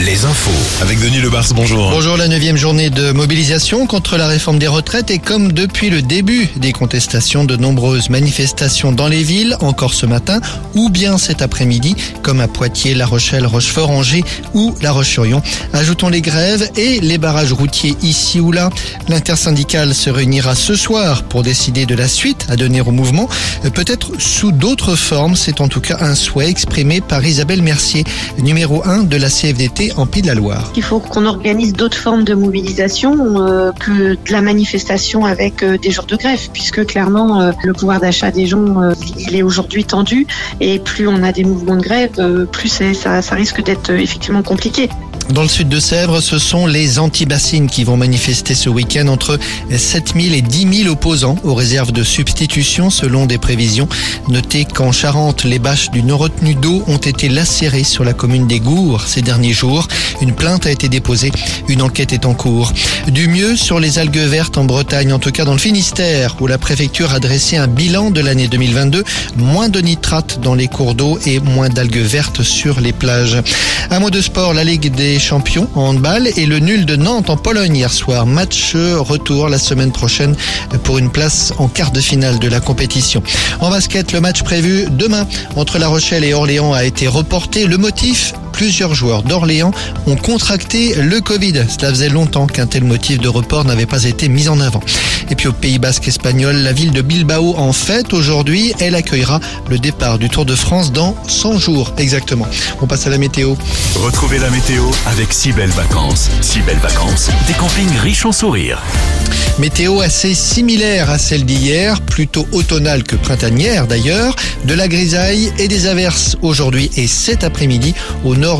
Les infos. Avec Denis Lebars, bonjour. Bonjour, la neuvième journée de mobilisation contre la réforme des retraites et comme depuis le début des contestations, de nombreuses manifestations dans les villes, encore ce matin, ou bien cet après-midi, comme à Poitiers, La Rochelle, Rochefort, Angers ou La Roche-sur-Yon. Ajoutons les grèves et les barrages routiers ici ou là. L'intersyndicale se réunira ce soir pour décider de la suite à donner au mouvement, peut-être sous d'autres formes. C'est en tout cas un souhait exprimé par Isabelle Mercier, numéro 1 de la CFDT en Pays de la Loire. Il faut qu'on organise d'autres formes de mobilisation euh, que de la manifestation avec euh, des jours de grève, puisque clairement euh, le pouvoir d'achat des gens euh, est aujourd'hui tendu et plus on a des mouvements de grève, euh, plus ça, ça risque d'être euh, effectivement compliqué. Dans le sud de Sèvres, ce sont les anti-bassines qui vont manifester ce week-end entre 7000 et 10 000 opposants aux réserves de substitution selon des prévisions. Notez qu'en Charente, les bâches d'une retenue d'eau ont été lacérées sur la commune des Gours ces derniers jours. Une plainte a été déposée. Une enquête est en cours. Du mieux sur les algues vertes en Bretagne, en tout cas dans le Finistère, où la préfecture a dressé un bilan de l'année 2022. Moins de nitrates dans les cours d'eau et moins d'algues vertes sur les plages. Un mot de sport, la Ligue des champions en handball et le nul de Nantes en Pologne hier soir. Match retour la semaine prochaine pour une place en quart de finale de la compétition. En basket, le match prévu demain entre La Rochelle et Orléans a été reporté. Le motif Plusieurs joueurs d'Orléans ont contracté le Covid. Cela faisait longtemps qu'un tel motif de report n'avait pas été mis en avant. Et puis au Pays Basque espagnol, la ville de Bilbao en fête aujourd'hui. Elle accueillera le départ du Tour de France dans 100 jours exactement. On passe à la météo. Retrouvez la météo avec si belles vacances. Si belles vacances, des campings riches en sourires. Météo assez similaire à celle d'hier, plutôt automnale que printanière d'ailleurs. De la grisaille et des averses aujourd'hui et cet après-midi au nord